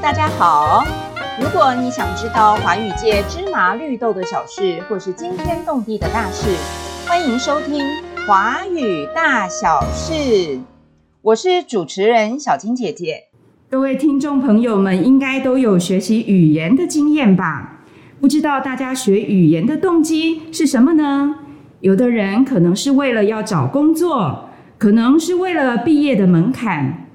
大家好。如果你想知道华语界芝麻绿豆的小事，或是惊天动地的大事，欢迎收听《华语大小事》。我是主持人小金姐姐。各位听众朋友们，应该都有学习语言的经验吧？不知道大家学语言的动机是什么呢？有的人可能是为了要找工作，可能是为了毕业的门槛。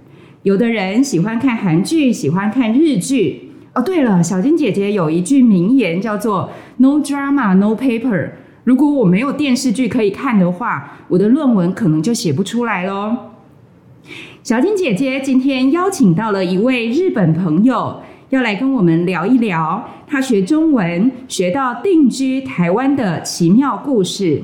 有的人喜欢看韩剧，喜欢看日剧。哦，对了，小金姐姐有一句名言叫做 “No drama, no paper”。如果我没有电视剧可以看的话，我的论文可能就写不出来喽。小金姐姐今天邀请到了一位日本朋友，要来跟我们聊一聊他学中文学到定居台湾的奇妙故事。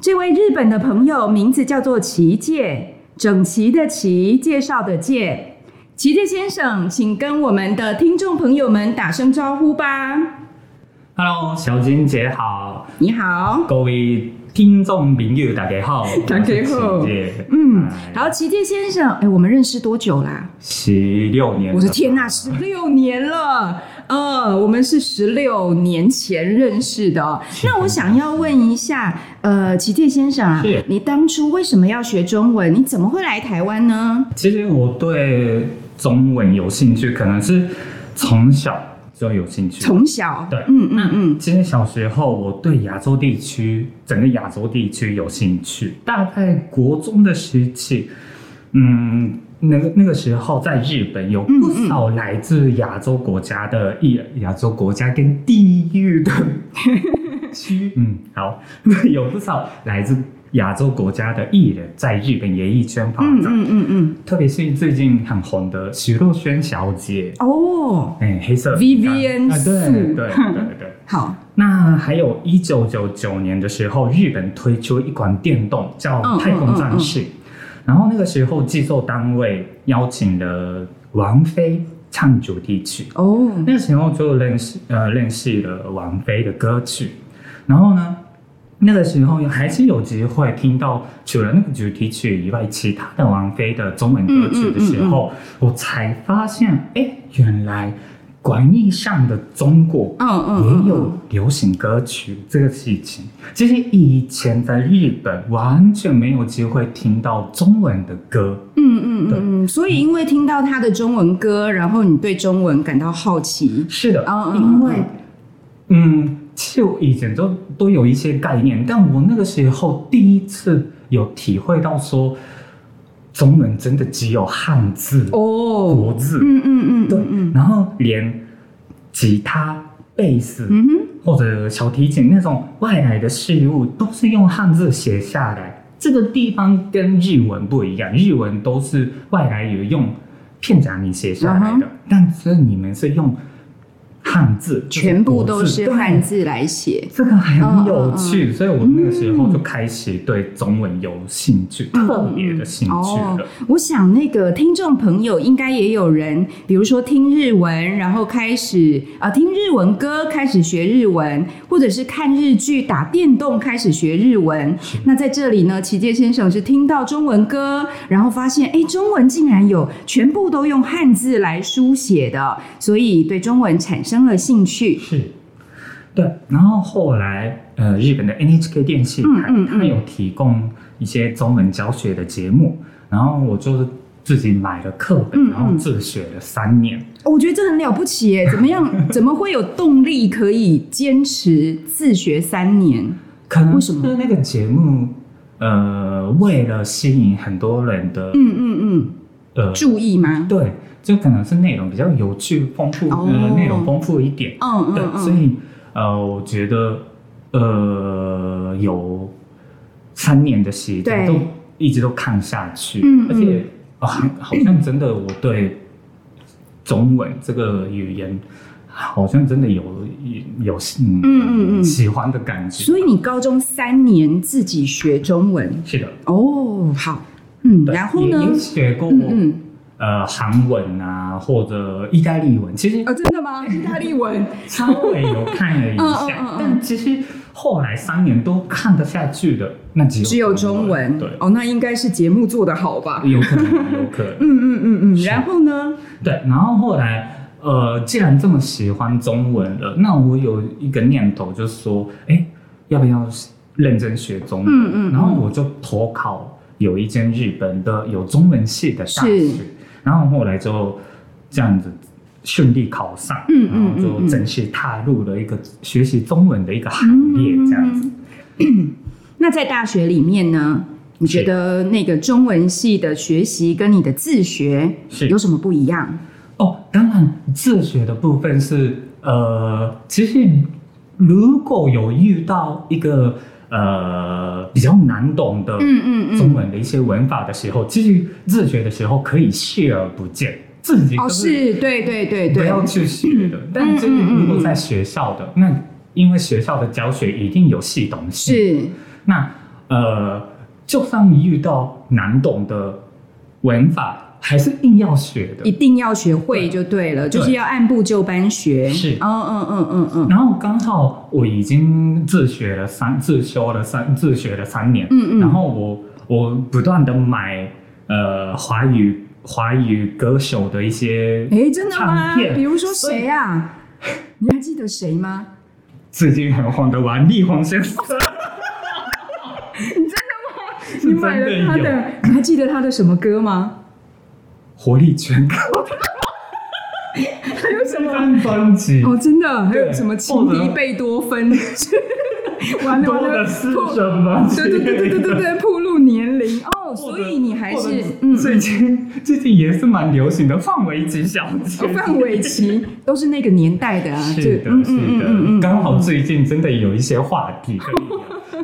这位日本的朋友名字叫做齐介，整齐的齐，介绍的介。齐介先生，请跟我们的听众朋友们打声招呼吧。Hello，小金姐好，你好，各位听众朋友大家好，大家好嗯，哎然后齐介先生，哎，我们认识多久啦？十六年，我的天呐，十六年了！呃，我们是十六年前认识的哦。那我想要问一下，呃，齐介先生啊，你当初为什么要学中文？你怎么会来台湾呢？其实我对中文有兴趣，可能是从小就有兴趣。从小，对嗯嗯嗯，其实小时候我对亚洲地区，整个亚洲地区有兴趣。大概国中的时期，嗯，那个那个时候在日本有不少来自亚洲国家的艺人，亚洲国家跟地域的 区，嗯，好，有不少来自亚洲国家的艺人在日本演艺圈发嗯展，嗯嗯嗯，特别是最近很红的徐若瑄小姐，哦，哎，黑色 Vivian 啊，对素。对 对对。好，那还有一九九九年的时候，日本推出一款电动叫嗯《太空战士》，然后那个时候制作单位邀请了王菲唱主题曲，哦，那个时候就认识呃认识了王菲的歌曲，然后呢，那个时候还是有机会听到除了那个主题曲以外，其他的王菲的中文歌曲的时候，我才发现，哎，原来广义上的中国嗯嗯嗯。也有流行歌曲这个事情。其实以前在日本完全没有机会听到中文的歌，嗯嗯嗯嗯，所以因为听到他的中文歌，然后你对中文感到好奇，是的，嗯嗯因为嗯，就以前都都有一些概念，但我那个时候第一次有体会到说，中文真的只有汉字、哦，国字，嗯嗯嗯，对然后连吉他、贝斯。或者小提琴那种外来的事物，都是用汉字写下来。这个地方跟日文不一样，日文都是外来语用片假名写下来嗯的，但是你们是用汉字，全部都是汉字来写。这个很有趣，所以我那个时候就开始对中文有兴趣，嗯特别的兴趣哦了。，我想那个听众朋友应该也有人，比如说听日文，然后开始啊、听日文歌，开始学日文，或者是看日剧、打电动开始学日文。那在这里呢，齐介先生是听到中文歌，然后发现哎，中文竟然有全部都用汉字来书写的，所以对中文产生了兴趣。是，对。然后后来，呃，日本的 NHK 电视台，嗯嗯嗯它有提供一些中文教学的节目，然后我就是自己买了课本，然后自学了三年。哦我觉得这很了不起耶！怎么样？怎么会有动力可以坚持自学三年？可能为什么是那个节目，呃，为了吸引很多人的，嗯嗯嗯，呃，注意吗？对，就可能是内容比较有趣、丰富，哦。呃，内容丰富一点。对，嗯嗯嗯，所以呃，我觉得呃有三年的时间都一直都看下去，嗯而且啊、好像真的我对中文这个语言好像真的有有嗯嗯嗯嗯。喜欢的感觉。所以你高中三年自己学中文？是的，哦，好，嗯，然后呢也？也学过、嗯嗯，呃韩文啊，或者意大利文，其实哦，真的吗？意大利文，稍微有看了一嗯下，但其实后来三年都看得下去的，那只有只有中文，对，哦，那应该是节目做得好吧？有可能，有可能，嗯嗯嗯嗯，然后呢？对。然后后来，呃，既然这么喜欢中文了，那我有一个念头，就是说，哎，要不要认真学中文？嗯嗯嗯然后我就投考有一间日本的有中文系的大学，然后后来就这样子顺利考上，嗯嗯然后就正式踏入了一个学习中文的一个行业，这样子。那在大学里面呢，你觉得那个中文系的学习跟你的自学是有什么不一样？哦，当然，自学的部分是呃，其实如果有遇到一个呃比较难懂的中文的一些文法的时候，其实自学的时候可以视而不见，自己哦，是对对对对，不要去学的。但是如果在学校的，那因为学校的教学一定有系统性，是。那呃，就算你遇到难懂的文法，还是硬要学的。一。定要学会就对了，就是要按部就班学。是。嗯嗯嗯嗯嗯。然后刚好我已经自学了三自修了三自学了三年，嗯嗯。然后我我不断的买呃华语华语歌手的一些哎，真的吗？比如说谁啊？你还记得谁吗？最近很红的王力宏先生，你买了他是真的有。的，你还记得他的什么歌吗？活力全开还有什这张专辑，哦，真的，还有什么情敌贝多芬？完了多完了的，是暴什么？对对对对对对对，暴露年龄哦，所以你还是嗯，最近最近也是蛮流行的范玮琪小姐哦，范玮琪都是那个年代的啊，是的，是的，刚好最近真的有一些话题。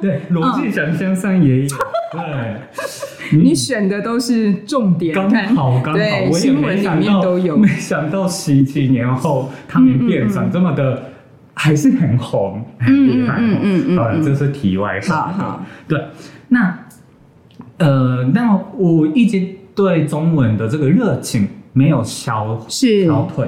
对，罗志祥先生也有，对，你选的都是重点，刚看好刚好，对，我也新闻里没想到面都有没，想到十几年后他们变成这么的，还是很红，很厉害。嗯嗯嗯嗯好了，嗯这是题外话。好好，对，那呃，那我一直对中文的这个热情没有消是消退。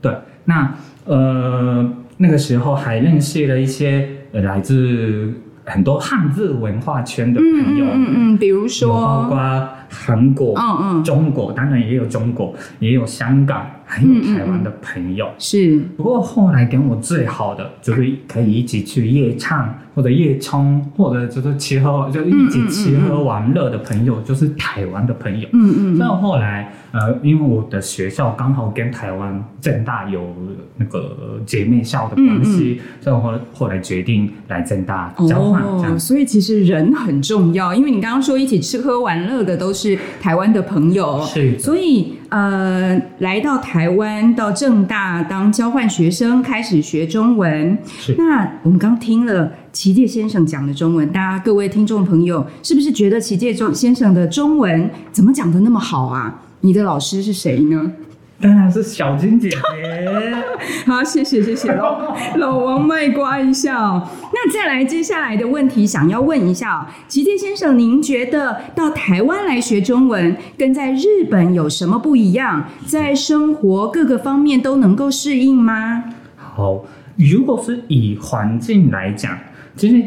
对，那呃那个时候还认识了一些呃来自很多汉字文化圈的嗯朋友，嗯嗯嗯，比如说。包，括韩国、嗯嗯，中国，当然也有中国，也有香港，还有台湾的朋友。是。不过后来跟我最好的就是可以一起去夜唱或者夜冲，或者就是吃喝，就一起吃喝玩乐的朋友，就是台湾的朋友。嗯嗯。所以后来，呃，因为我的学校刚好跟台湾正大有那个姐妹校的关系，所以我后后来决定来正大交换，所以其实人很重要，因为你刚刚说一起吃喝玩乐的都是台湾的朋友，是所以呃，来到台湾到正大当交换学生，开始学中文。是那我们刚听了齐介先生讲的中文，大家各位听众朋友，是不是觉得齐介中先生的中文怎么讲的那么好啊？你的老师是谁呢？当然是小金姐姐。好，谢谢谢谢老 老王卖瓜一下哦。那再来接下来的问题，想要问一下哦，齐介先生，您觉得到台湾来学中文，跟在日本有什么不一样？在生活各个方面都能够适应吗？好，如果是以环境来讲，其实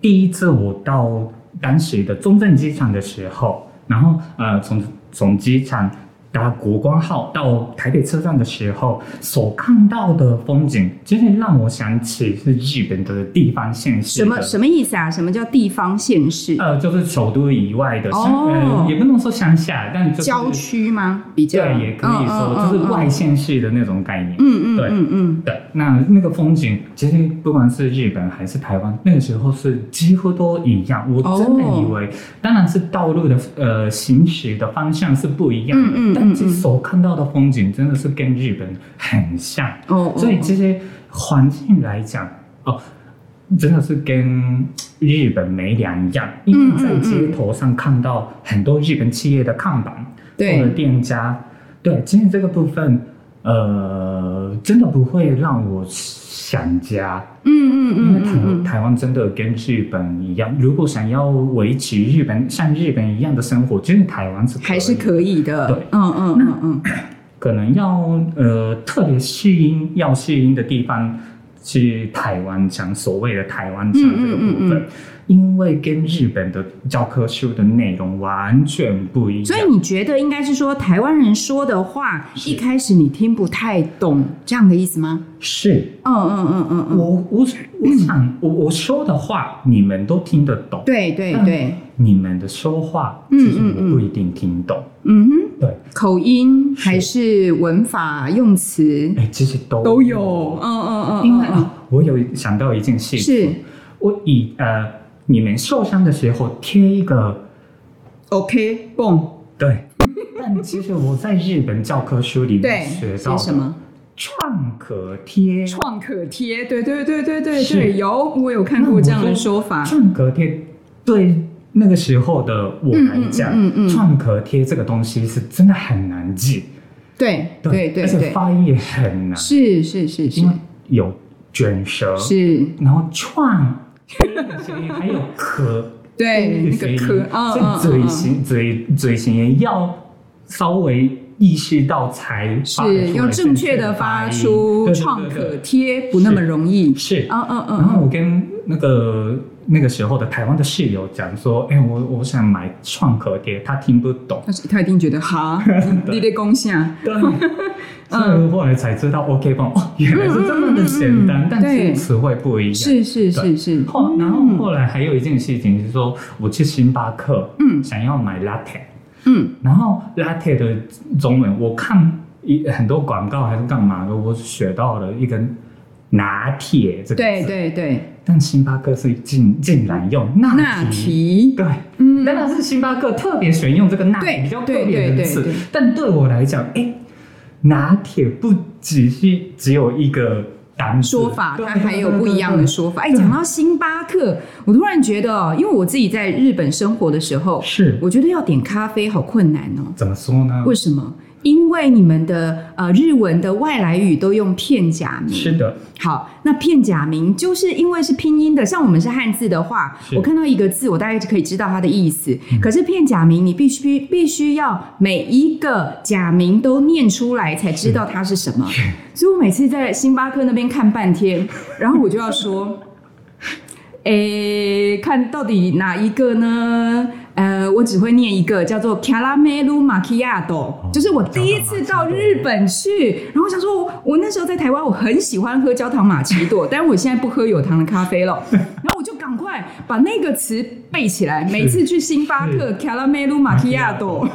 第一次我到当时的中正机场的时候，然后呃从从机场搭国光号到台北车站的时候，所看到的风景，其实让我想起是日本的地方县市什么什么意思啊？什么叫地方县市？呃，就是首都以外的乡，哦呃，也不能说乡下，但就是郊区吗？比较对，也可以说嗯就是外县市的那种概念。嗯嗯对嗯嗯对，那那个风景，其实不管是日本还是台湾，那个时候是几乎都一样。我真的哦以为，当然是道路的呃行驶的方向是不一样的，嗯嗯嗯但其实所看到的风景真的是跟日本很像。哦，所以这些环境来讲，哦，真的是跟日本没两样。因为在街头上看到很多日本企业的看板，对或者店家，对，其实这个部分，呃，真的不会让我想家。嗯嗯嗯因为台、嗯嗯台湾真的跟日本一样，如果想要维持日本像日本一样的生活，真的台湾是嗯，还是可以的。对嗯嗯嗯嗯，可能要呃特别适应要适应的地方，是台湾腔所谓的台湾腔这个部分。嗯嗯嗯因为跟日本的教科书的内容完全不一样，所以你觉得应该是说台湾人说的话，一开始你听不太懂，这样的意思吗？是。嗯嗯嗯嗯嗯，我我我想我我说的话你们都听得懂，对对但对，你们的说话嗯其实我不一定听懂，嗯哼，对，口音还是文法用词？哎，其实都都有，嗯嗯嗯，嗯因为啊，我有想到一件事情，是。我以呃，你们受伤的时候贴一个 OK 蹦，对，但其实我在日本教科书里对面学到什么？创可贴，创可贴，对对对对对是。对，有我有看过这样的说法，创可贴对那个时候的我来讲，嗯嗯创可贴这个东西是真的很难记，对对对而且对，发音也很难，是是是是。因为有卷舌，是，然后创还有可。对那个科，嗯所以嗯嗯嘴型、嘴嘴型也要稍微意识到才发是要正确的发出创可贴，不那么容易，是。嗯嗯然后嗯，我跟那个那个时候的台湾的室友讲说，哎，我我想买创可贴，他听不懂。他他一定觉得哈，你得攻下，对，所以后来才知道 OK 棒哦，原来是这么的简单，但是词汇不一样。是是是是，后，然后后来还有一件事情是说，我去星巴克，嗯想要买 latte，嗯然后 latte 的中文我看一很多广告还是干嘛的，我学到了一个拿铁这个对，对对，但星巴克是竟竟然用拿那题，对，嗯当然是星巴克特别选用这个拿比较特对别的词但对我来讲，哎，拿铁不只是只有一个单说法，它还有不一样的说法。哎，讲到星巴克，我突然觉得哦，因为我自己在日本生活的时候，是我觉得要点咖啡好困难哦。怎么说呢？为什么？因为你们的呃日文的外来语都用片假名，是的，好，那片假名就是因为是拼音的，像我们是汉字的话，我看到一个字，我大概就可以知道它的意思。可是片假名，你必须必须要每一个假名都念出来，才知道它是什么。所以我每次在星巴克那边看半天，然后我就要说，诶，看到底哪一个呢？呃，我只会念一个，叫做 Caramel Macchiato，就是我第一次到日本去，然后想说我，我那时候在台湾，我很喜欢喝焦糖玛奇朵，但是我现在不喝有糖的咖啡了，然后我就赶快把那个词背起来，每次去星巴克 Caramel Macchiato，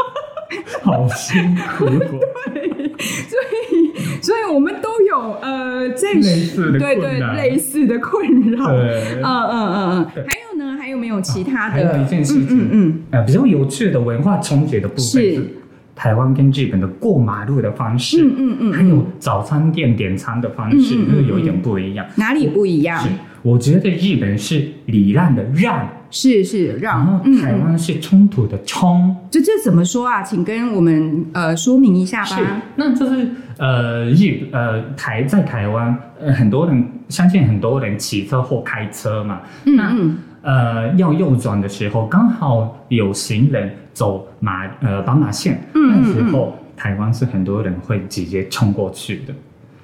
好辛苦对，所以所以我们都有呃这类似的对对类似的困扰，嗯嗯嗯嗯，还有有没有其他的？还有一件事情，嗯嗯呃，比较有趣的文化冲击的部分是是台湾跟日本的过马路的方式，嗯嗯嗯还有早餐店点餐的方式，嗯嗯嗯又有一点不一样。哪里不一样是？，我觉得日本是礼让的让，是是然后，嗯台湾是冲突的冲。这这怎么说啊？请跟我们呃说明一下吧是吧。，那就是呃日呃台在台湾呃很多人相信很多人骑车或开车嘛，那嗯嗯，呃要右转的时候刚好有行人走马呃斑马线，那时候台湾是很多人会直接冲过去的，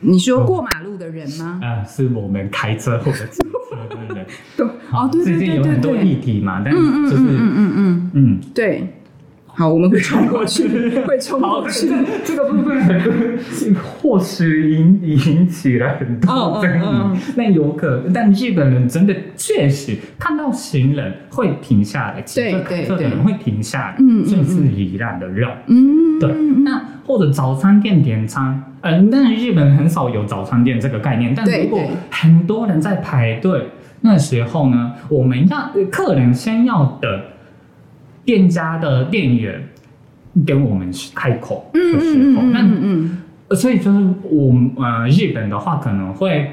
你说过马路的人吗？啊、是我们开车或者骑车的人。对，哦，对对对对对对有很多对，议题嘛，但嗯嗯就是嗯嗯嗯嗯，嗯。对。好，我们会冲过去，会冲过去。这个部分很多，或许引引起了很多争议。那有可，但日本人真的确实看到行人会停下来，骑车对开车的对人会停下来，嗯嗯这是礼让的让。嗯，对，那或者早餐店点餐，嗯、但日本很少有早餐店这个概念。但如果很多人在排队，那时候呢，我们要呃客人先要等店家的店员跟我们开口的嗯时候，嗯嗯那嗯嗯，呃所以就是我们呃日本的话可能会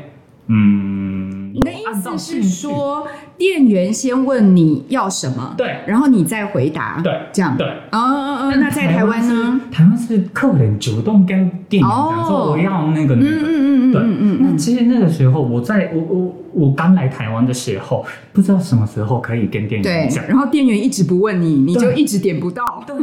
嗯，你的意思是说，店员先问你要什么，对。然后你再回答，对。这样，对。哦哦哦，那在台湾呢？台湾是客人主动跟店员讲说哦我要那个那个，嗯嗯嗯嗯对。嗯嗯。嗯，那其实那个时候，我在我我我刚来台湾的时候，不知道什么时候可以跟店员讲。，然后店员一直不问你，你就一直点不到，对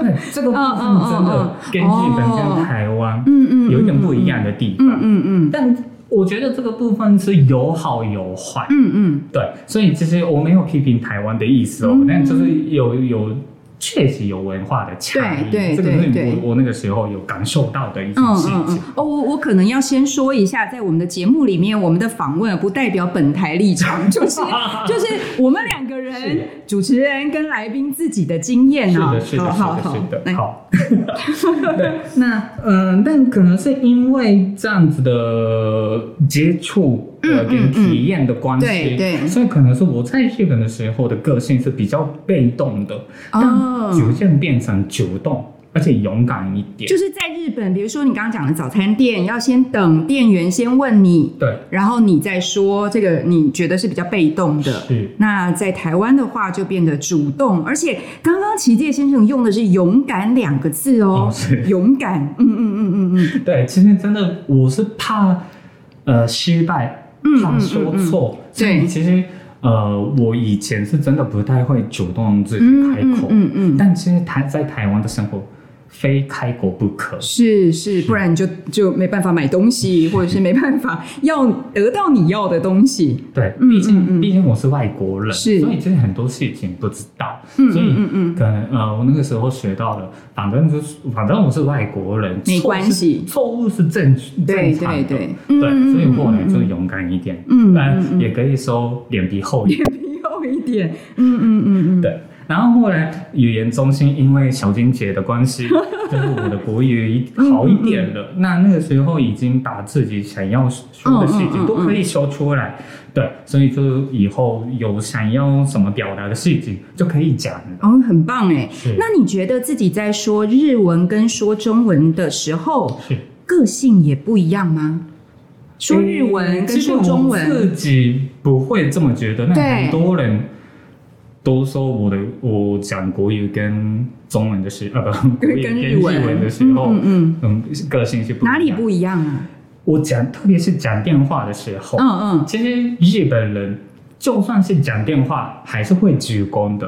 对，这个部分真的跟日本跟台湾嗯嗯，有一点不一样的地方。嗯嗯嗯，但我觉得这个部分是有好有坏。嗯嗯，对，所以其实我没有批评台湾的意思哦，嗯但就是有有确实有文化的差异，对对这个是我我那个时候有感受到的一件嗯事情。嗯嗯，哦，我我可能要先说一下，在我们的节目里面，我们的访问不代表本台立场，就是 就是我们两个人主持人跟来宾自己的经验啊。是的，是的，好好是的，是的，来。好。对，那嗯，但可能是因为这样子的接触呃跟体验的关系，对对。所以可能是我在日本的时候的个性是比较被动的，哦。但逐渐变成主动，而且勇敢一点。就是在日本，比如说你刚刚讲的早餐店，要先等店员先问你，对，然后你再说这个你觉得是比较被动的。是。那在台湾的话就变得主动，而且刚刚齐介先生用的是“勇敢”两个字哦，哦是。勇敢，嗯嗯嗯嗯嗯，对，其实真的我是怕呃失败，嗯怕说错，所以对。其实呃我以前是真的不太会主动自己嗯开口，嗯嗯嗯，但其实台在台湾的生活非开国不可。是是，不然你就就没办法买东西，或者是没办法要得到你要的东西。对，嗯毕竟、嗯嗯。毕竟我是外国人，是。所以其实很多事情不知道，嗯所以嗯嗯。嗯可能呃我那个时候学到了，反正就是反正我是外国人，没关系。错误是正对正常的，对所以后来就勇敢一点，嗯但嗯嗯。也可以说脸皮厚一点。皮厚一点，嗯嗯嗯嗯，对，然后后来语言中心因为小金姐的关系，就是我的国语好一点了。那那个时候已经把自己想要说的事情都可以说出来，对，所以就以后有想要什么表达的事情就可以讲了。哦，很棒哎。是那你觉得自己在说日文跟说中文的时候，是个性也不一样吗？说日文跟说中文自，己不会这么觉得，那很多人。都说我的我讲国语跟中文的时呃不国语跟跟日文的时候，嗯嗯嗯，个性是不哪里不一样啊？我讲，特别是讲电话的时候，嗯嗯，其实日本人就算是讲电话，还是会鞠躬的。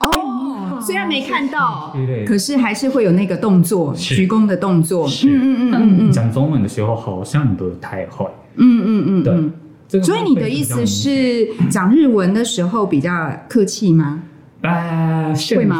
哦，虽然没看到可是还是会有那个动作，是鞠躬的动作。嗯嗯嗯嗯嗯讲中文的时候好像不太会。嗯嗯嗯对嗯。这个所以你的意思是讲日文的时候比较客气吗？呃，会吗？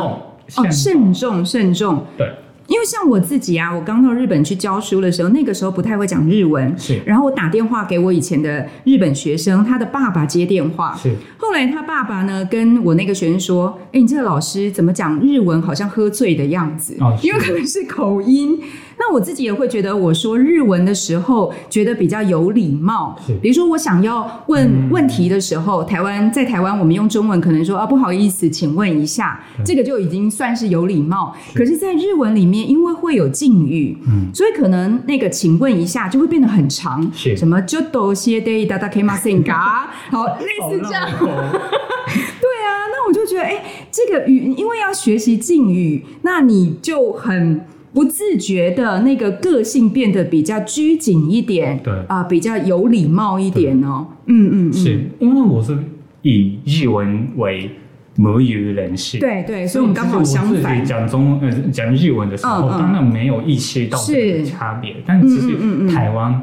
慎重，哦，慎重。慎重。对，因为像我自己啊，我刚到日本去教书的时候，那个时候不太会讲日文，是。然后我打电话给我以前的日本学生，他的爸爸接电话，是。后来他爸爸呢跟我那个学生说：“哎，你这个老师怎么讲日文好像喝醉的样子？哦因为可能是口音。”那我自己也会觉得，我说日文的时候觉得比较有礼貌。是。比如说，我想要问嗯。问题的时候，台湾在台湾我们用中文可能说啊不好意思，请问一下，这个就已经算是有礼貌。可是，在日文里面，因为会有敬语，嗯。所以可能那个请问一下就会变得很长，是。什么就多些的大大 K 马 s 嘎，好类似这样。对啊，那我就觉得，哎，这个语因为要学习敬语，那你就很不自觉的那个个性变得比较拘谨一点，对啊、比较有礼貌一点哦。嗯嗯嗯，是因为我是以日文为母语人士。对对，所以我们刚好相反。讲中呃讲日文的时候，嗯嗯当然没有意识到这是个差别，但其实台湾。嗯，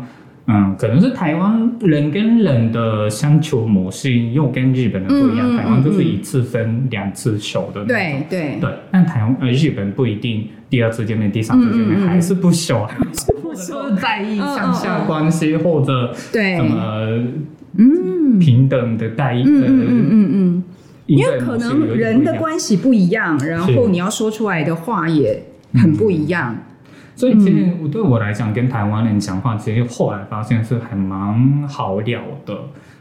可能是台湾人跟人的相处模式又跟日本人不一样。嗯嗯嗯台湾就是一次分两次熟的那种。对对对，但台湾呃日本不一定第二次见面、第三次见面嗯嗯嗯还是不熟，或者是在意上下关系或者对什么嗯平等的待遇。嗯嗯嗯嗯嗯，因因为可能人的关系不一样，然后你要说出来的话也很不一样。所以其实我对我来讲，跟台湾人讲话，其实后来发现是还蛮好聊的，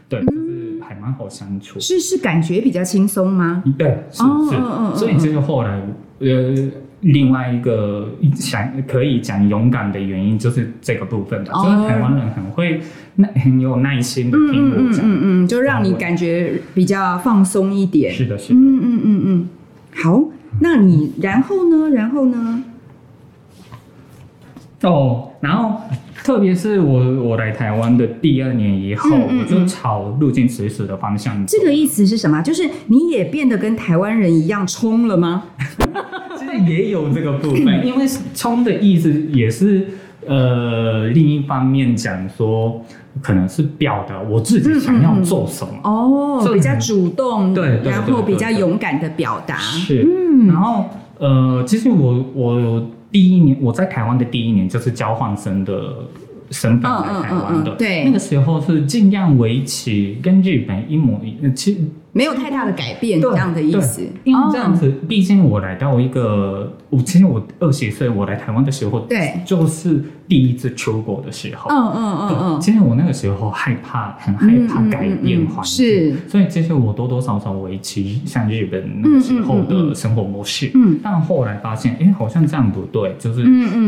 对，就是还蛮好相处。是是感觉比较轻松吗？对，是是所以这是后来呃另外一个想可以讲勇敢的原因，就是这个部分的，哦就是台湾人很会耐很有耐心的嗯嗯嗯听我讲。嗯嗯，就让你感觉比较放松一点。是的，是的。嗯嗯嗯嗯，好，那你然后呢？然后呢？哦，然后特别是我我来台湾的第二年以后，嗯嗯我就朝入境实施的方向走。这个意思是什么？就是你也变得跟台湾人一样冲了吗？其实也有这个部分，因为冲的意思也是呃，另一方面讲说，可能是表达我自己想要做什么。哦，这比较主动，对然后比较勇敢的表达，是，嗯然后呃，其实我我第一年我在台湾的第一年就是交换生的身份来台湾的，嗯嗯嗯嗯对那个时候是尽量维持跟日本一模一，呃其实没有太大的改变对这样的意思对，因为这样哦子，毕竟我来到一个，我其实我二十岁我来台湾的时候，对。就是第一次出国的时候，嗯嗯嗯，嗯，其实我那个时候害怕，很害怕改变环境，是，所以其实我多多少少维持像日本那个时候的生活模式，嗯但后来发现，哎，好像这样不对，就是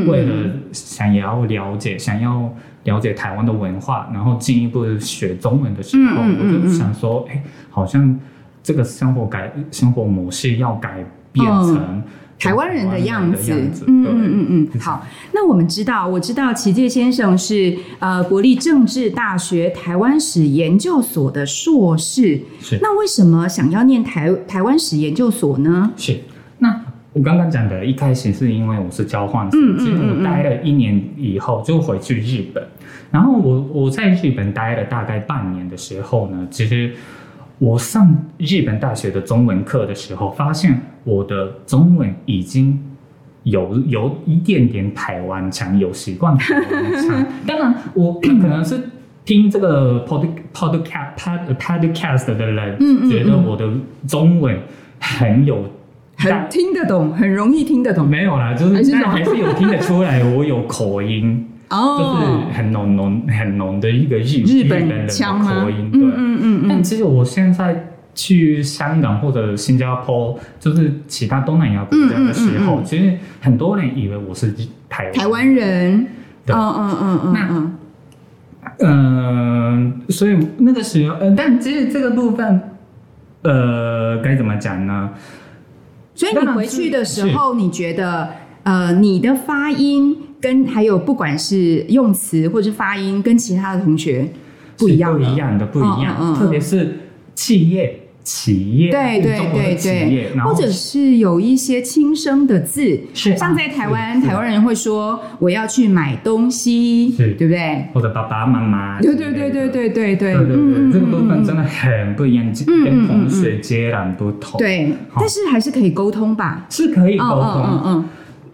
为了想要了解，想要了解台湾的文化，然后进一步学中文的时候，嗯嗯嗯我就想说，哎，好像这个生活改生活模式要改变成台湾人的样子，嗯嗯嗯嗯，好。那我们知道，我知道齐介先生是呃国立政治大学台湾史研究所的硕士，是。那为什么想要念台台湾史研究所呢？是，那我刚刚讲的，一开始是因为我是交换生，其实我待了一年以后就回去日本，然后我我在日本待了大概半年的时候呢，其实我上日本大学的中文课的时候，发现我的中文已经。有有一点点台湾腔，有习惯台湾腔。当然，我可能是听这个 pod podcast pod podcast 的人，嗯嗯觉得我的中文很有很但听得懂，很容易听得懂。没有啦，就是但还是有听得出来，我有口音，哦。就哦是，很浓浓很浓的一个日日本人的？口音，对。嗯嗯嗯。嗯，但其实我现在去香港或者新加坡，就是其他东南亚国家的时候，嗯嗯嗯嗯其实很多人以为我是台湾台湾人，嗯对嗯嗯嗯那嗯，嗯，所以那个时候，呃，但其实这个部分，呃，该怎么讲呢？所以你回去的时候，你觉得呃，你的发音跟还有不管是用词或是发音，跟其他的同学不一样不一样的，不一样。嗯嗯嗯。特别是企业、企业，对对对对，或者是有一些轻声的字，是像在台湾，台湾人会说我要去买东西，是。对不对？或者爸爸妈妈，对对对对对对对，对这个部分真的的很不一样，嗯跟同学截然不同。，对，但是还是可以沟通吧？是可以沟通嗯，嗯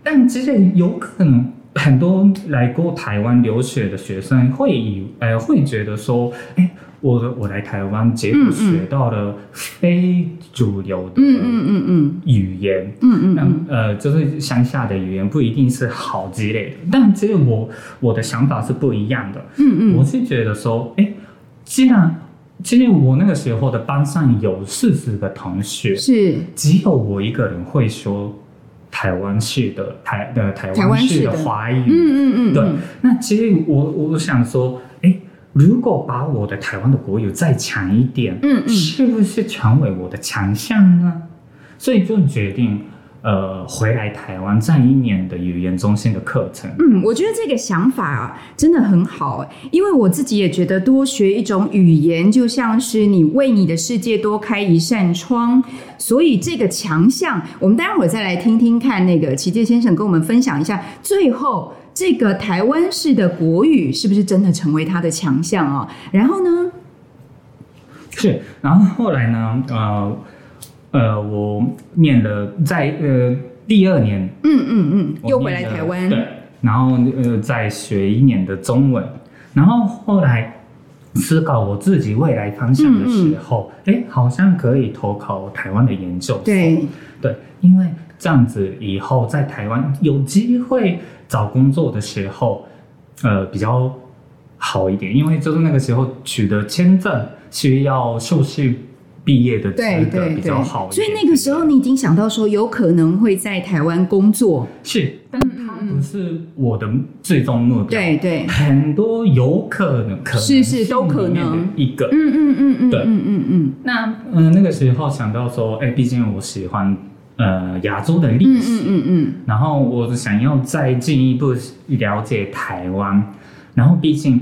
但其实有可能很多来过台湾留学的学生会以呃会觉得说，哎，我我来台湾，结果学到了非主流的嗯嗯嗯嗯。语言。嗯嗯那嗯。呃，就是乡下的语言不一定是好之类的，但其实我我的想法是不一样的。嗯嗯，我是觉得说，哎，既然其实我那个时候的班上有四十个同学，是。只有我一个人会说台湾式的台呃台台湾湾式的华语。嗯嗯嗯，对嗯，那其实我我想说，哎，如果把我的台湾的国语再强一点，嗯嗯是不是成为我的强项呢？所以就决定呃回来台湾站一年的语言中心的课程。嗯，我觉得这个想法啊，真的很好，因为我自己也觉得多学一种语言，就像是你为你的世界多开一扇窗。所以这个强项，我们待会儿再来听听看，那个齐介先生跟我们分享一下，最后这个台湾式的国语是不是真的成为他的强项哦？然后呢，是，然后后来呢，呃呃，我念了在呃第二年嗯嗯嗯，又回来台湾，对，然后呃再学一年的中文，然后后来思考我自己未来方向的时候，哎、好像可以投考台湾的研究所。对，对，因为这样子以后在台湾有机会找工作的时候，呃，比较好一点，因为就是那个时候取得签证需要硕士毕业的资格比对对对较好，一所以那个时候你已经想到说，有可能会在台湾工作，是，但它不是我的最终目标。对对，很多有可能，可能是是都可能。一个。嗯嗯嗯嗯对。嗯嗯嗯。那嗯、呃那个时候想到说，哎，毕竟我喜欢呃亚洲的历嗯史，嗯嗯嗯，然后我想要再进一步了解台湾，然后毕竟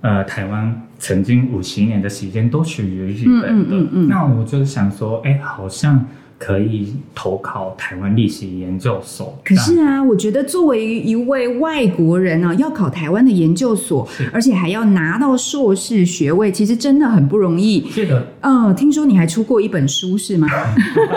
呃台湾曾经五十年的时间都属于日本的，嗯嗯嗯嗯那我就想说，哎，好像可以投考台湾历史研究所。可是啊，我觉得作为一位外国人呢、要考台湾的研究所，而且还要拿到硕士学位，其实真的很不容易。是的，嗯，听说你还出过一本书是吗？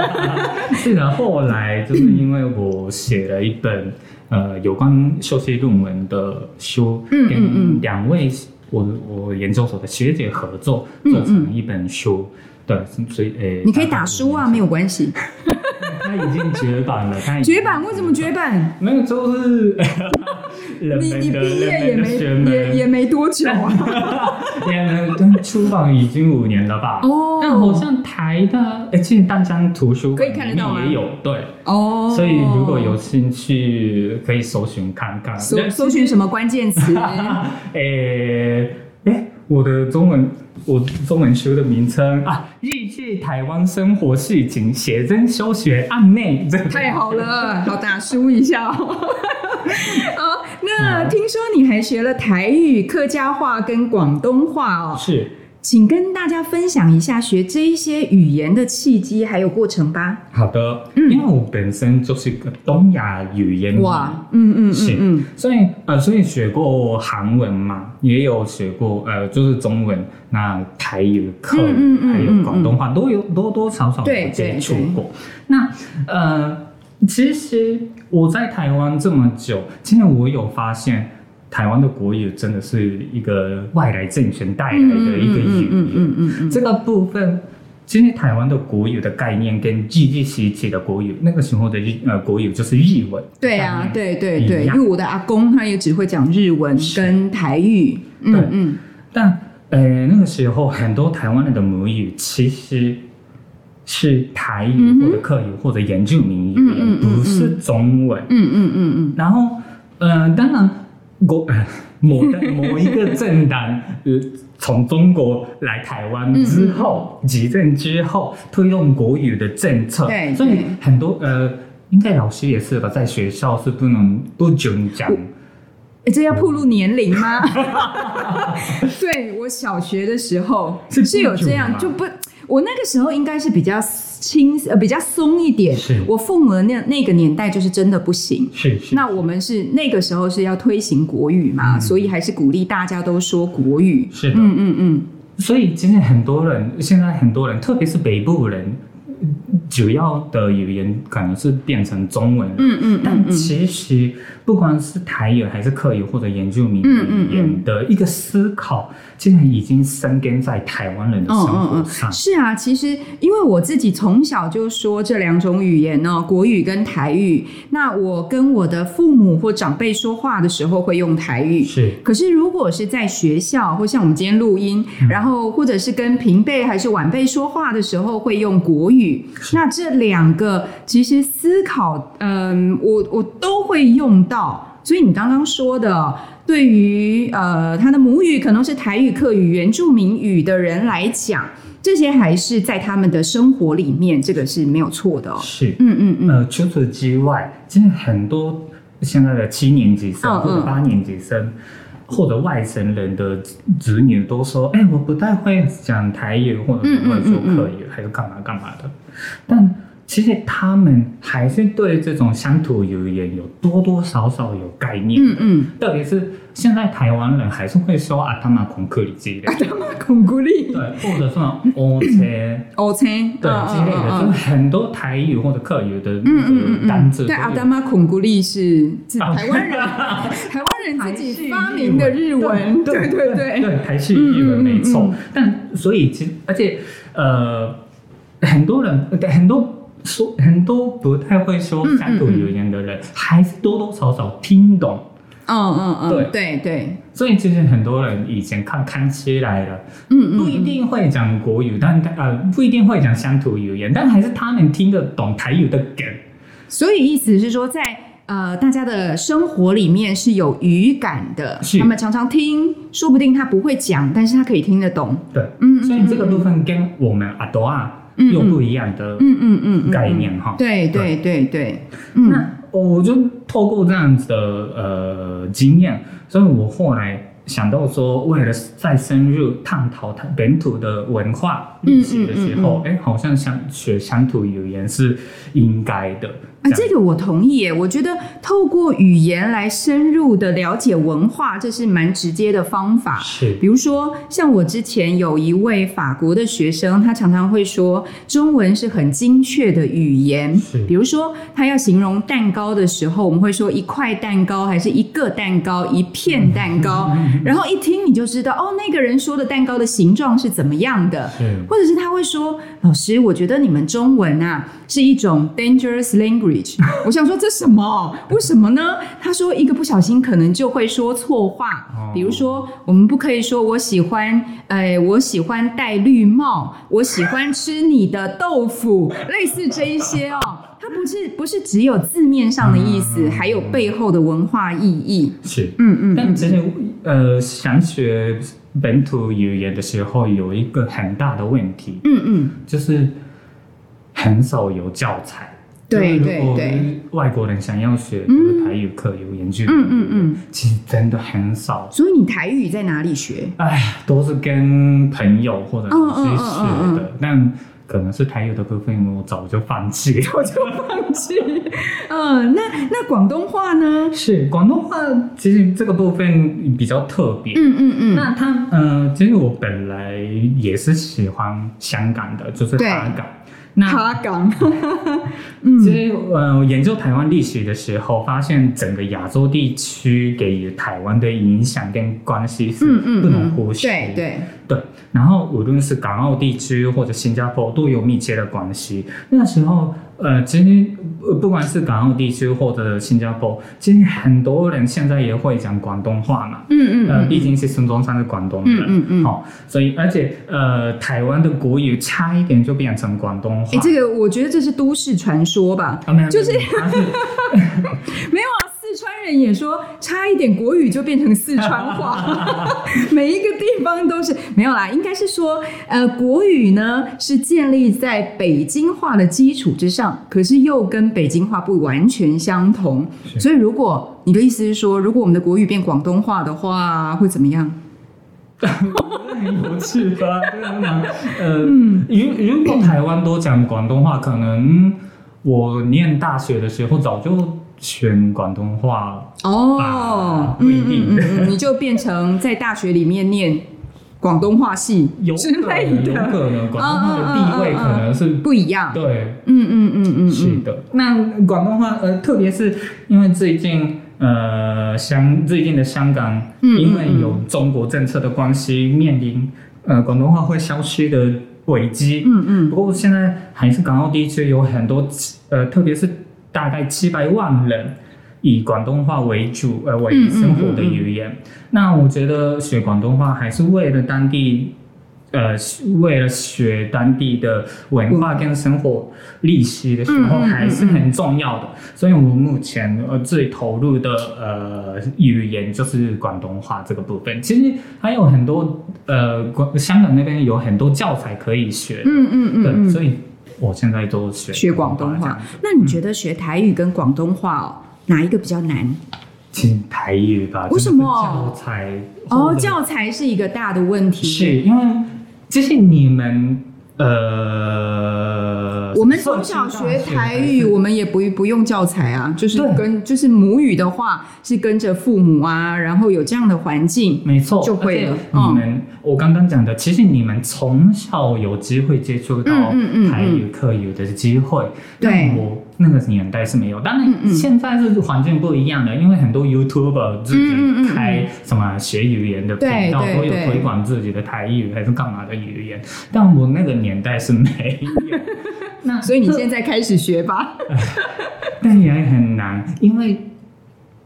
是的。后来就是因为我写了一本呃有关修士论文的书，嗯嗯嗯两位我我研究所的学姐合作，做成一本书。对，所以诶，你可以打书啊，没有关系。他已经绝版了，他已经绝版为什么绝版？没有，就是 你你毕业也没也也没多久啊。也跟出版已经五年了吧？哦但好像台的，哎，其实淡江图书可以馆看得到吗里面也有，对，哦，所以如果有兴趣，可以搜寻看看。搜搜寻什么关键词？诶 诶，我的中文，我中文书的名称啊，《日剧台湾生活事情写真修学案内》这个。太好了，好打书一下、哦。好，那听说你还学了台语、客家话跟广东话哦，是请跟大家分享一下学这一些语言的契机还有过程吧。好的，嗯因为我本身就是个东亚语言哇，嗯嗯是嗯嗯，所以呃，所以学过韩文嘛，也有学过呃，就是中文，那台语、客语、嗯嗯嗯还有广东话，都有多多少少接触过。那呃，其实我在台湾这么久，其实我有发现。台湾的国语真的是一个外来政权带来的一个语言，嗯嗯嗯嗯这个部分，其实台湾的国语的概念跟日治时期的国语，那个时候的日呃国语就是日文。对啊，对对对，因为我的阿公他也只会讲日文跟台语，嗯对嗯，但呃，那个时候很多台湾人的母语其实是台语或者客语或者原住民语言，嗯嗯嗯不是中文。嗯嗯嗯嗯，然后，呃，当然，国呃某的 某一个政党呃从中国来台湾之后，执政之后推动国语的政策，对所以很多呃，应该老师也是吧，在学校是不能不准讲。诶这要暴露年龄吗？对我小学的时候是是有这样，就不，我那个时候应该是比较轻呃比较松一点是。我父母的那那个年代就是真的不行。是是，那我们是那个时候是要推行国语嘛，嗯所以还是鼓励大家都说国语。是的。嗯嗯嗯，所以其实很多人，现在很多人，特别是北部人，主要的语言可能是变成中文。嗯嗯但其实不管是台语还是客语或者原住民嗯嗯语言的一个思考，竟然已经生根在台湾人的生活上。是啊，其实因为我自己从小就说这两种语言呢、国语跟台语。那我跟我的父母或长辈说话的时候会用台语。是可是如果是在学校，或像我们今天录音，嗯然后或者是跟平辈还是晚辈说话的时候，会用国语。那这两个其实思考，嗯，我我都会用到。所以你刚刚说的，对于呃他的母语可能是台语、客语、原住民语的人来讲，这些还是在他们的生活里面，这个是没有错的哦。是，嗯嗯嗯，呃，除此之外，其实很多现在的七年级生或者八年级生。或者外省人的子女都说：“哎、我不太会讲台语，或者不会说客语，还是干嘛干嘛的。”但其实他们还是对这种乡土语言有多多少少有概念。嗯嗯，特别是现在台湾人还是会说阿他玛孔克里之类的，孔古力，对，或者说欧车。欧车 对之类的，就是很多台语或者客语的嗯嗯单字，对，阿达玛孔古力是是啊台湾人，台湾人自己发明的日文，对对对，对，台式日文没错。但所以其实，而且呃，很多人呃很多说很多不太会说乡土语言的人，还是多多少少听懂。嗯嗯嗯，对。对对，所以其实很多人以前看看起来了，嗯嗯，不一定会讲国语，但呃不一定会讲乡土语言，但还是他们听得懂台语的梗。所以意思是说，在呃大家的生活里面是有语感的，是。他们常常听，说不定他不会讲，但是他可以听得懂，对，嗯，嗯所以这个部分跟我们阿多啊又不一样的嗯嗯嗯嗯概念哈。对对对。对，嗯。那我就透过这样子的呃经验，所以我后来想到说，为了再深入探讨它本土的文化历史的时候，哎、好像想学乡土语言是应该的。啊，这个我同意耶。我觉得透过语言来深入的了解文化，这是蛮直接的方法。是比如说，像我之前有一位法国的学生，他常常会说，中文是很精确的语言是。比如说，他要形容蛋糕的时候，我们会说一块蛋糕，还是一个蛋糕，一片蛋糕。然后一听你就知道，哦，那个人说的蛋糕的形状是怎么样的。是或者是他会说：“老师，我觉得你们中文啊是一种 dangerous language。”我想说这什么？为什么呢？他说一个不小心可能就会说错话，哦比如说我们不可以说我喜欢，呃，我喜欢戴绿帽，我喜欢吃你的豆腐，类似这一些哦。它不是不是只有字面上的意思，嗯还有背后的文化意义。是，嗯嗯但其实呃，想学本土语言的时候，有一个很大的问题，嗯嗯，就是很少有教材。对对对外国人想要学嗯台语课、有研究，嗯嗯嗯，其实真的很少。所以你台语在哪里学？哎，都是跟朋友或者老师嗯嗯嗯学嗯的，但可能是台语的部分，我早就放弃了。我就放弃。嗯，那那广东话呢？是广东话，其实这个部分比较特别。嗯嗯嗯，那他，呃，其实我本来也是喜欢香港的，就是香港。那哈港。其嗯实，呃，研究台湾历史的时候，发现整个亚洲地区给予台湾的影响跟关系是不能忽视。对对，对，然后无论是港澳地区或者新加坡都有密切的关系。那时候，呃，其实呃不管是港澳地区或者新加坡，其实很多人现在也会讲广东话嘛。呃，嗯嗯呃，毕竟是孙中山是广东人，嗯嗯嗯哦、所以而且呃，台湾的国语差一点就变成广东话。哎，这个我觉得这是都市传说吧？啊，没有，就是没有它是 没有啊，人也说差一点国语就变成四川话，每一个地方都是没有啦，应该是说，呃，国语呢是建立在北京话的基础之上，可是又跟北京话不完全相同，所以如果你的意思是说，如果我们的国语变广东话的话，会怎么样？很有趣吧？呃，嗯如如果台湾都讲广东话，可能我念大学的时候早就选广东话。哦啊，不嗯一定嗯嗯嗯，你就变成在大学里面念广东话系有之可能，有可能广东话的地位可能是不一样。对，嗯嗯嗯嗯嗯，是的。那广东话，呃，特别是因为最近，呃，香最近的香港，嗯因为有中国政策的关系，面临呃广东话会消失的危机。嗯嗯不过现在还是港澳地区有很多，呃，特别是大概七百万人以广东话为主，呃，为生活的语言。那我觉得学广东话还是为了当地，呃，为了学当地的文化跟生活历史的时候，还是很重要的。所以我目前呃最投入的呃语言就是广东话这个部分。其实还有很多呃，广香港那边有很多教材可以学。嗯嗯嗯对，嗯，所以我现在都学学广东话。那你觉得学台语跟广东话哦，哪一个比较难？其实台语吧，为什么教材哦，教材是一个大的问题。是因为就是你们呃，我们从小学台语，我们也不不用教材啊，就是跟就是母语的话是跟着父母啊，然后有这样的环境，没错，就会了你们、我刚刚讲的，其实你们从小有机会接触到台语课语的机会，对但我那个年代是没有。当然，现在是环境不一样的，因为很多 YouTuber 自己开什么学语言的频道，都有推广自己的台语还是干嘛的语言，但我那个年代是没有。那所以你现在开始学吧。但也很难，因为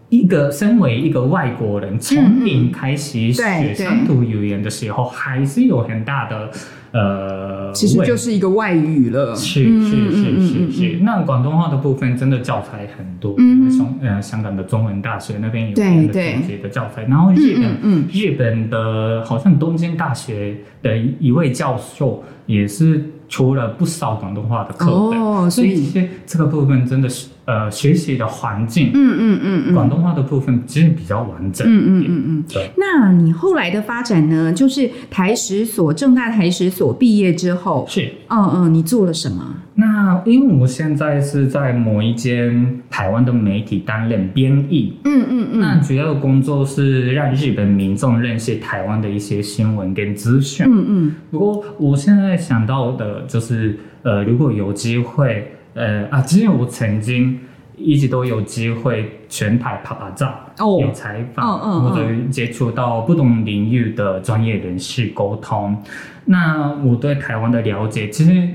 一个身为一个外国人，从零开始对学对乡土语言的时候，还是有很大的呃，其实就是一个外语了。是嗯是是是嗯是，那广东话的部分真的教材很多，嗯。因为香呃香港的中文大学那边有对他们的对自己的教材，然后日本日本的好像东京大学的一位教授也是出了不少广东话的课本，哦，所所以这个部分真的是呃学习的环境，嗯嗯嗯嗯，广东话的部分其实比较完整。嗯嗯嗯嗯。对，那你后来的发展呢？就是台史所正大台史所毕业之后，是。嗯嗯，你做了什么？那因为我现在是在某一间台湾的媒体担任编译，嗯嗯那主要的工作是让日本民众认识台湾的一些新闻跟资讯。嗯嗯不过我现在想到的就是，呃，如果有机会，呃啊，之前我曾经一直都有机会全台拍拍照，哦。有采访，嗯嗯嗯或者接触到不同领域的专业人士沟通。那我对台湾的了解其实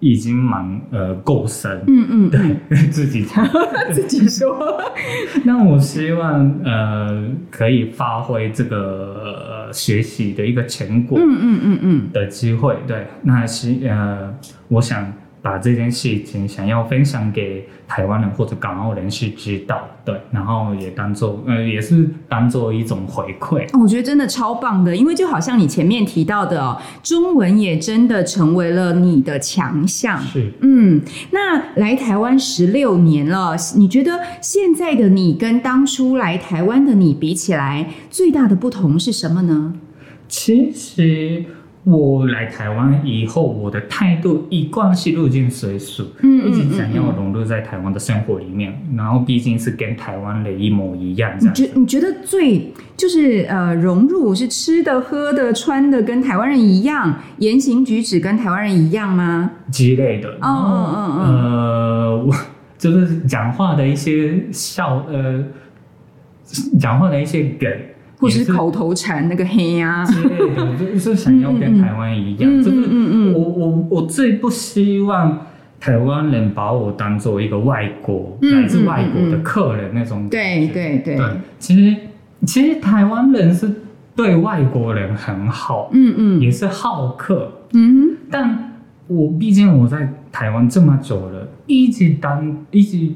已经蛮呃够深，嗯嗯，对 自己讲。自己说，那我希望呃可以发挥这个、呃、学习的一个成果嗯嗯嗯嗯，的机会，对，那是呃我想把这件事情想要分享给台湾人或者港澳人士知道，对，然后也当做呃也是当做一种回馈，我觉得真的超棒的，因为就好像你前面提到的哦，中文也真的成为了你的强项。是。嗯，那来台湾十六年了，你觉得现在的你跟当初来台湾的你比起来，最大的不同是什么呢？其实我来台湾以后，我的态度一贯是入境随俗，嗯一直想要融入在台湾的生活里面，然后毕竟是跟台湾人一模一样这样。你觉你觉得最就是呃融入是吃的、喝的、穿的跟台湾人一样，言行举止跟台湾人一样吗？之类的。嗯嗯嗯嗯呃，我就是讲话的一些笑，呃，讲话的一些梗，也或是口头禅那个黑呀、之类的，就是想要跟台湾一样。嗯就是嗯嗯我我我最不希望台湾人把我当做一个外国、嗯来自外国的客人那种感对觉。对对，对，其实其实台湾人是对外国人很好，嗯嗯也是好客。嗯但我毕竟我在台湾这么久了，一直当一直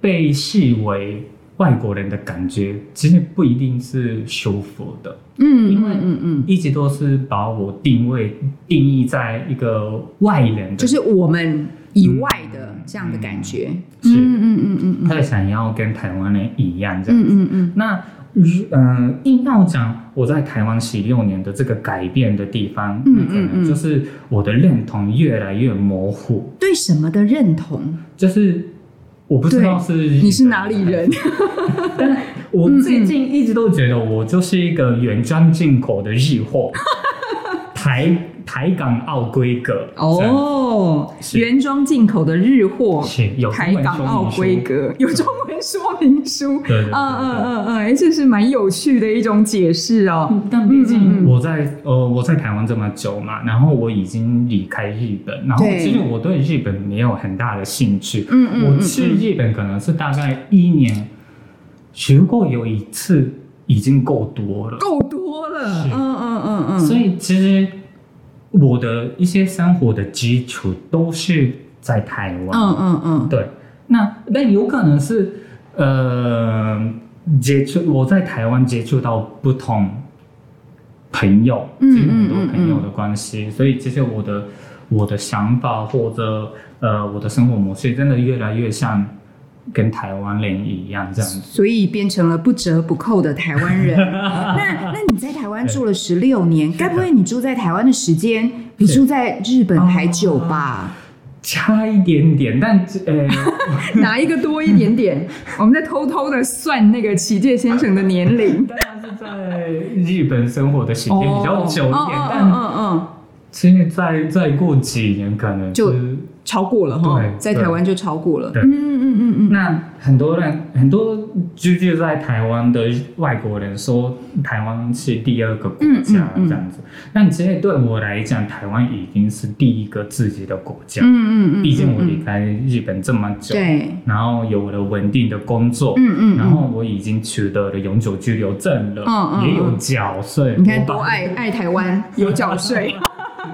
被视为外国人的感觉，其实不一定是舒服的，嗯因为嗯嗯嗯，一直都是把我定位定义在一个外人的，就是我们以外的这样的感觉。是嗯嗯嗯嗯嗯他想要跟台湾人一样这样子。嗯嗯嗯。那嗯、呃硬要讲我在台湾十六年的这个改变的地方，嗯那可能就是我的认同越来越模糊，对什么的认同？就是我不知道是你是哪里人？但我最近一直都觉得我就是一个原装进口的日货，台台港澳规格哦，原装进口的日货，是有台港澳规格，有中文说明书。嗯嗯嗯嗯，哎，这是蛮有趣的一种解释哦。嗯但毕嗯嗯竟嗯我在呃我在台湾这么久嘛，然后我已经离开日本，然后对其实我对日本没有很大的兴趣。嗯嗯嗯我去日本可能是大概一年，如果有一次已经够多了。够多了。嗯嗯嗯嗯，所以其实我的一些生活的基础都是在台湾。嗯嗯嗯，对，那但有可能是呃接触我在台湾接触到不同朋友，嗯很多朋友的关系，所以其实我的我的想法或者呃我的生活模式真的越来越像跟台湾人一样这样子。所以变成了不折不扣的台湾人。那那你在台湾住了十六年，该不会你住在台湾的时间比住在日本还久吧？差一点点，但呃，哪一个多一点点？我们在偷偷的算那个启介先生的年龄。当然是在日本生活的时间比较久一点，嗯但嗯嗯，其实再再过几年可能就是超过了哈，在台湾就超过了。对嗯嗯嗯嗯那很多人很多居住在台湾的外国人说台湾是第二个国家嗯嗯嗯这样子，但其实对我来讲，台湾已经是第一个自己的国家。嗯嗯嗯，毕竟我离开日本这么久，对，然后有了稳定的工作，嗯嗯，然后我已经取得了永久居留证了，嗯嗯也有缴税。你看我多爱爱台湾，有缴税。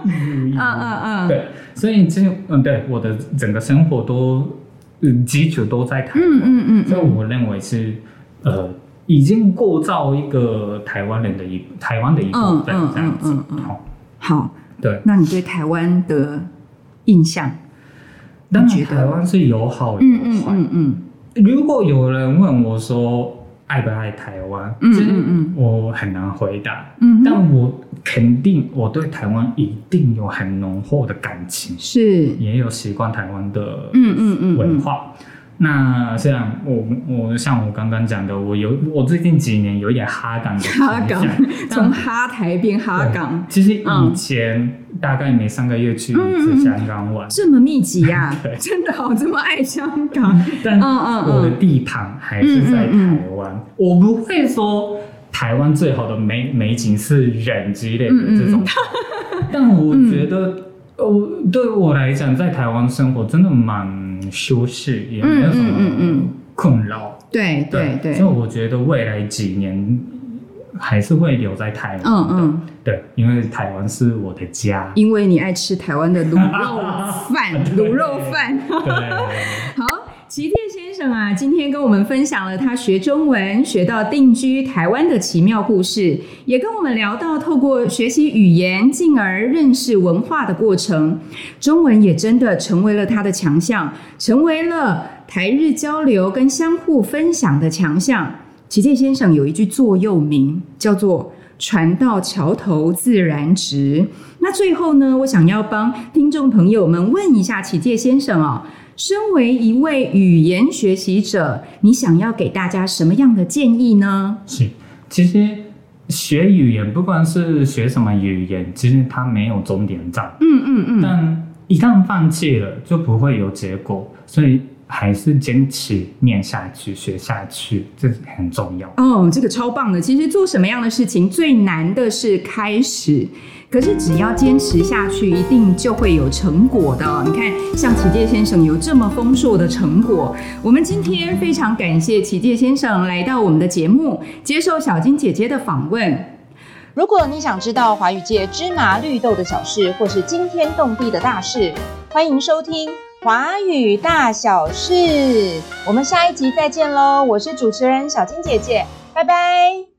嗯嗯嗯。嗯，对，所以这嗯，对我的整个生活都嗯基础都在台湾，嗯嗯嗯所以我认为是呃已经构造一个台湾人的一台湾的一部分嗯嗯这样子。嗯嗯嗯，好，好。对，那你对台湾的印象？当然台湾是有好有嗯嗯坏。嗯嗯。如果有人问我说爱不爱台湾，嗯嗯嗯我很难回答。嗯，但我肯定我对台湾一定有很浓厚的感情，是，也有习惯台湾的嗯嗯嗯嗯，文化。那像我我像我刚刚讲的，我有我最近几年有一点哈港哈港从哈台变哈港，其实以前大概每三个月去一次香港玩，这么密集 呀、对真的好这么爱香港，但我的地盘还是在台湾，我不会说台湾最好的美美景是人之类的这种，但我觉得，哦，对我来讲，在台湾生活真的蛮舒适，也没有什嗯嗯嗯么困扰。对对对，所以我觉得未来几年还是会留在台湾。嗯嗯，对，因为台湾是我的家。因为你爱吃台湾的卤肉饭，卤肉饭。对，好，齐天星啊，今天跟我们分享了他学中文学到定居台湾的奇妙故事，也跟我们聊到透过学习语言，进而认识文化的过程。中文也真的成为了他的强项，成为了台日交流跟相互分享的强项。齐健先生有一句座右铭，叫做“船到桥头自然直”。那最后呢，我想要帮听众朋友们问一下启介先生哦，身为一位语言学习者，你想要给大家什么样的建议呢？是。其实学语言，不管是学什么语言，其实它没有终点站。嗯嗯嗯，但一旦放弃了，就不会有结果。所以还是坚持念下去、学下去，这很重要。哦，这个超棒的。其实做什么样的事情最难的是开始，可是只要坚持下去，一定就会有成果的。你看，像启介先生有这么丰硕的成果。我们今天非常感谢启介先生来到我们的节目，接受小金姐姐的访问。如果你想知道华语界芝麻绿豆的小事，或是惊天动地的大事，欢迎收听《华语大小事》。我们下一集再见喽！我是主持人小金姐姐，拜拜。